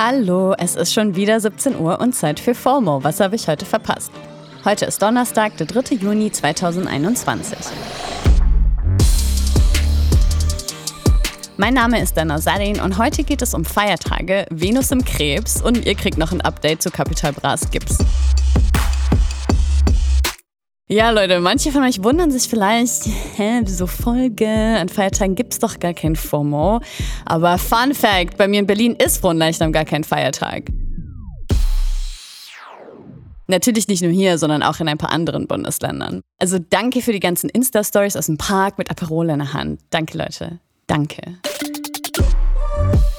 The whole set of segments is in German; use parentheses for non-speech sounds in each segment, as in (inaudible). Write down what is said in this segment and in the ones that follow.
Hallo, es ist schon wieder 17 Uhr und Zeit für FOMO. Was habe ich heute verpasst? Heute ist Donnerstag, der 3. Juni 2021. Mein Name ist Dana Sadin und heute geht es um Feiertage, Venus im Krebs und ihr kriegt noch ein Update zu Capital Bras Gips. Ja, Leute, manche von euch wundern sich vielleicht, hä, wieso Folge? An Feiertagen gibt's doch gar kein FOMO. Aber Fun Fact, bei mir in Berlin ist Fronleichnam gar kein Feiertag. Natürlich nicht nur hier, sondern auch in ein paar anderen Bundesländern. Also danke für die ganzen Insta-Stories aus dem Park mit Aperol in der Hand. Danke, Leute. Danke.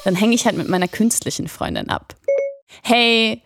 Dann hänge ich halt mit meiner künstlichen Freundin ab. Hey,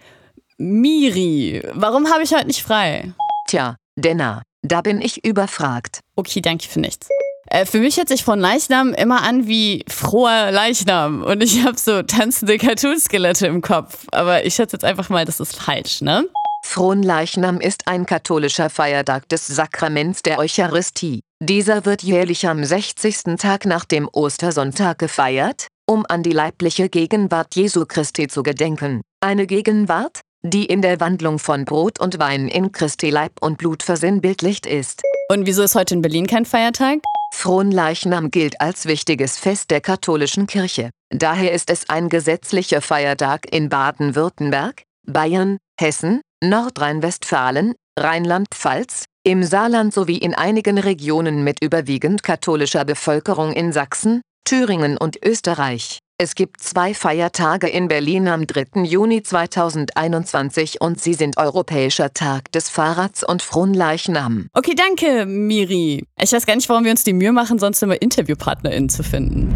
Miri, warum habe ich heute nicht frei? Tja, Denna, da bin ich überfragt. Okay, danke für nichts. Äh, für mich hört sich von Leichnam immer an wie froher Leichnam und ich habe so tanzende Cartoon-Skelette im Kopf. Aber ich schätze jetzt einfach mal, das ist falsch, ne? Fronleichnam ist ein katholischer Feiertag des Sakraments der Eucharistie. Dieser wird jährlich am 60. Tag nach dem Ostersonntag gefeiert, um an die leibliche Gegenwart Jesu Christi zu gedenken. Eine Gegenwart, die in der Wandlung von Brot und Wein in Christi Leib und Blut versinnbildlicht ist. Und wieso ist heute in Berlin kein Feiertag? Fronleichnam gilt als wichtiges Fest der katholischen Kirche. Daher ist es ein gesetzlicher Feiertag in Baden-Württemberg, Bayern, Hessen, Nordrhein-Westfalen, Rheinland-Pfalz, im Saarland sowie in einigen Regionen mit überwiegend katholischer Bevölkerung in Sachsen, Thüringen und Österreich. Es gibt zwei Feiertage in Berlin am 3. Juni 2021 und sie sind Europäischer Tag des Fahrrads und Fronleichnam. Okay, danke, Miri. Ich weiß gar nicht, warum wir uns die Mühe machen, sonst immer InterviewpartnerInnen zu finden.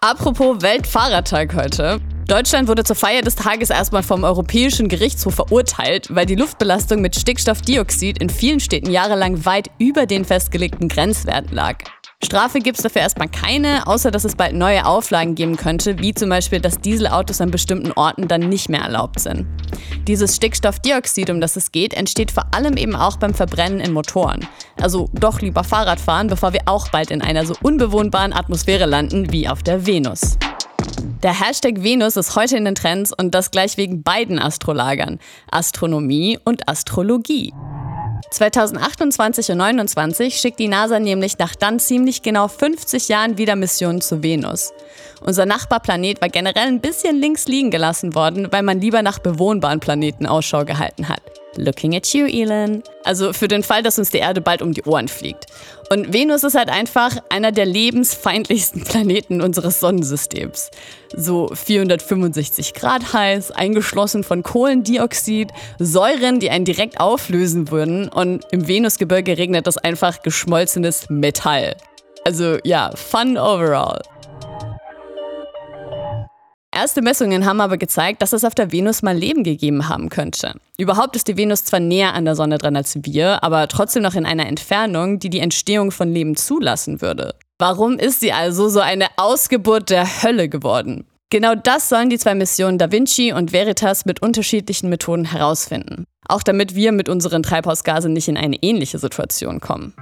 Apropos Weltfahrradtag heute. Deutschland wurde zur Feier des Tages erstmal vom Europäischen Gerichtshof verurteilt, weil die Luftbelastung mit Stickstoffdioxid in vielen Städten jahrelang weit über den festgelegten Grenzwerten lag. Strafe gibt es dafür erstmal keine, außer dass es bald neue Auflagen geben könnte, wie zum Beispiel, dass Dieselautos an bestimmten Orten dann nicht mehr erlaubt sind. Dieses Stickstoffdioxid, um das es geht, entsteht vor allem eben auch beim Verbrennen in Motoren. Also doch lieber Fahrrad fahren, bevor wir auch bald in einer so unbewohnbaren Atmosphäre landen wie auf der Venus. Der Hashtag Venus ist heute in den Trends und das gleich wegen beiden Astrolagern, Astronomie und Astrologie. 2028 und 2029 schickt die NASA nämlich nach dann ziemlich genau 50 Jahren wieder Missionen zu Venus. Unser Nachbarplanet war generell ein bisschen links liegen gelassen worden, weil man lieber nach bewohnbaren Planeten Ausschau gehalten hat. Looking at you, Elon. Also für den Fall, dass uns die Erde bald um die Ohren fliegt. Und Venus ist halt einfach einer der lebensfeindlichsten (laughs) Planeten unseres Sonnensystems. So 465 Grad heiß, eingeschlossen von Kohlendioxid, Säuren, die einen direkt auflösen würden. Und im Venusgebirge regnet das einfach geschmolzenes Metall. Also ja, fun overall. Erste Messungen haben aber gezeigt, dass es auf der Venus mal Leben gegeben haben könnte. Überhaupt ist die Venus zwar näher an der Sonne dran als wir, aber trotzdem noch in einer Entfernung, die die Entstehung von Leben zulassen würde. Warum ist sie also so eine Ausgeburt der Hölle geworden? Genau das sollen die zwei Missionen Da Vinci und Veritas mit unterschiedlichen Methoden herausfinden. Auch damit wir mit unseren Treibhausgasen nicht in eine ähnliche Situation kommen.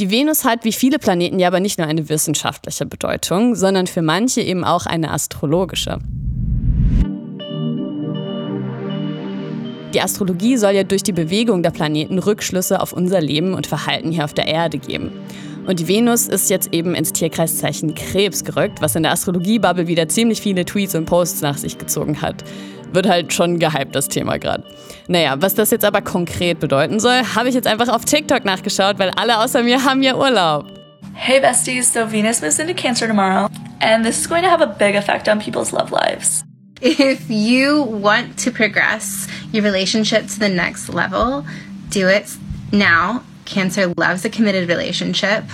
Die Venus hat wie viele Planeten ja aber nicht nur eine wissenschaftliche Bedeutung, sondern für manche eben auch eine astrologische. Die Astrologie soll ja durch die Bewegung der Planeten Rückschlüsse auf unser Leben und Verhalten hier auf der Erde geben. Und die Venus ist jetzt eben ins Tierkreiszeichen Krebs gerückt, was in der Astrologie-Bubble wieder ziemlich viele Tweets und Posts nach sich gezogen hat wird halt schon gehypt, das Thema gerade. Naja, was das jetzt aber konkret bedeuten soll, habe ich jetzt einfach auf TikTok nachgeschaut, weil alle außer mir haben ja Urlaub. Hey besties, so Venus moves into Cancer tomorrow, and this is going to have a big effect on people's love lives. If you want to progress your relationship to the next level, do it now. Cancer loves a committed relationship.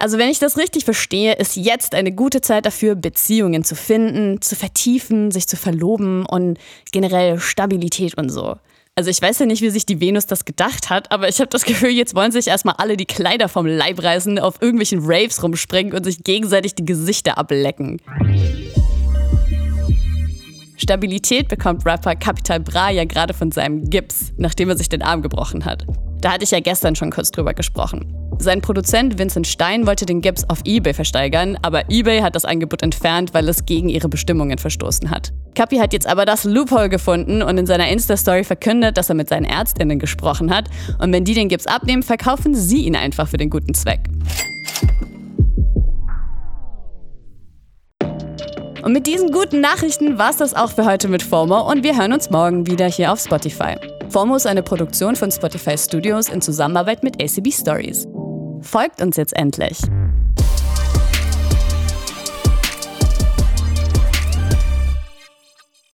Also wenn ich das richtig verstehe, ist jetzt eine gute Zeit dafür, Beziehungen zu finden, zu vertiefen, sich zu verloben und generell Stabilität und so. Also ich weiß ja nicht, wie sich die Venus das gedacht hat, aber ich habe das (laughs) Gefühl, jetzt wollen sich erstmal alle die Kleider vom Leib reißen, auf irgendwelchen Raves rumspringen und sich gegenseitig die Gesichter ablecken. Stabilität bekommt Rapper Capital Bra ja gerade von seinem Gips, nachdem er sich den Arm gebrochen hat. Da hatte ich ja gestern schon kurz drüber gesprochen. Sein Produzent Vincent Stein wollte den Gips auf eBay versteigern, aber eBay hat das Angebot entfernt, weil es gegen ihre Bestimmungen verstoßen hat. Kapi hat jetzt aber das Loophole gefunden und in seiner Insta-Story verkündet, dass er mit seinen Ärztinnen gesprochen hat und wenn die den Gips abnehmen, verkaufen sie ihn einfach für den guten Zweck. Und mit diesen guten Nachrichten war es das auch für heute mit FOMO und wir hören uns morgen wieder hier auf Spotify. FOMO ist eine Produktion von Spotify Studios in Zusammenarbeit mit ACB Stories. Folgt uns jetzt endlich!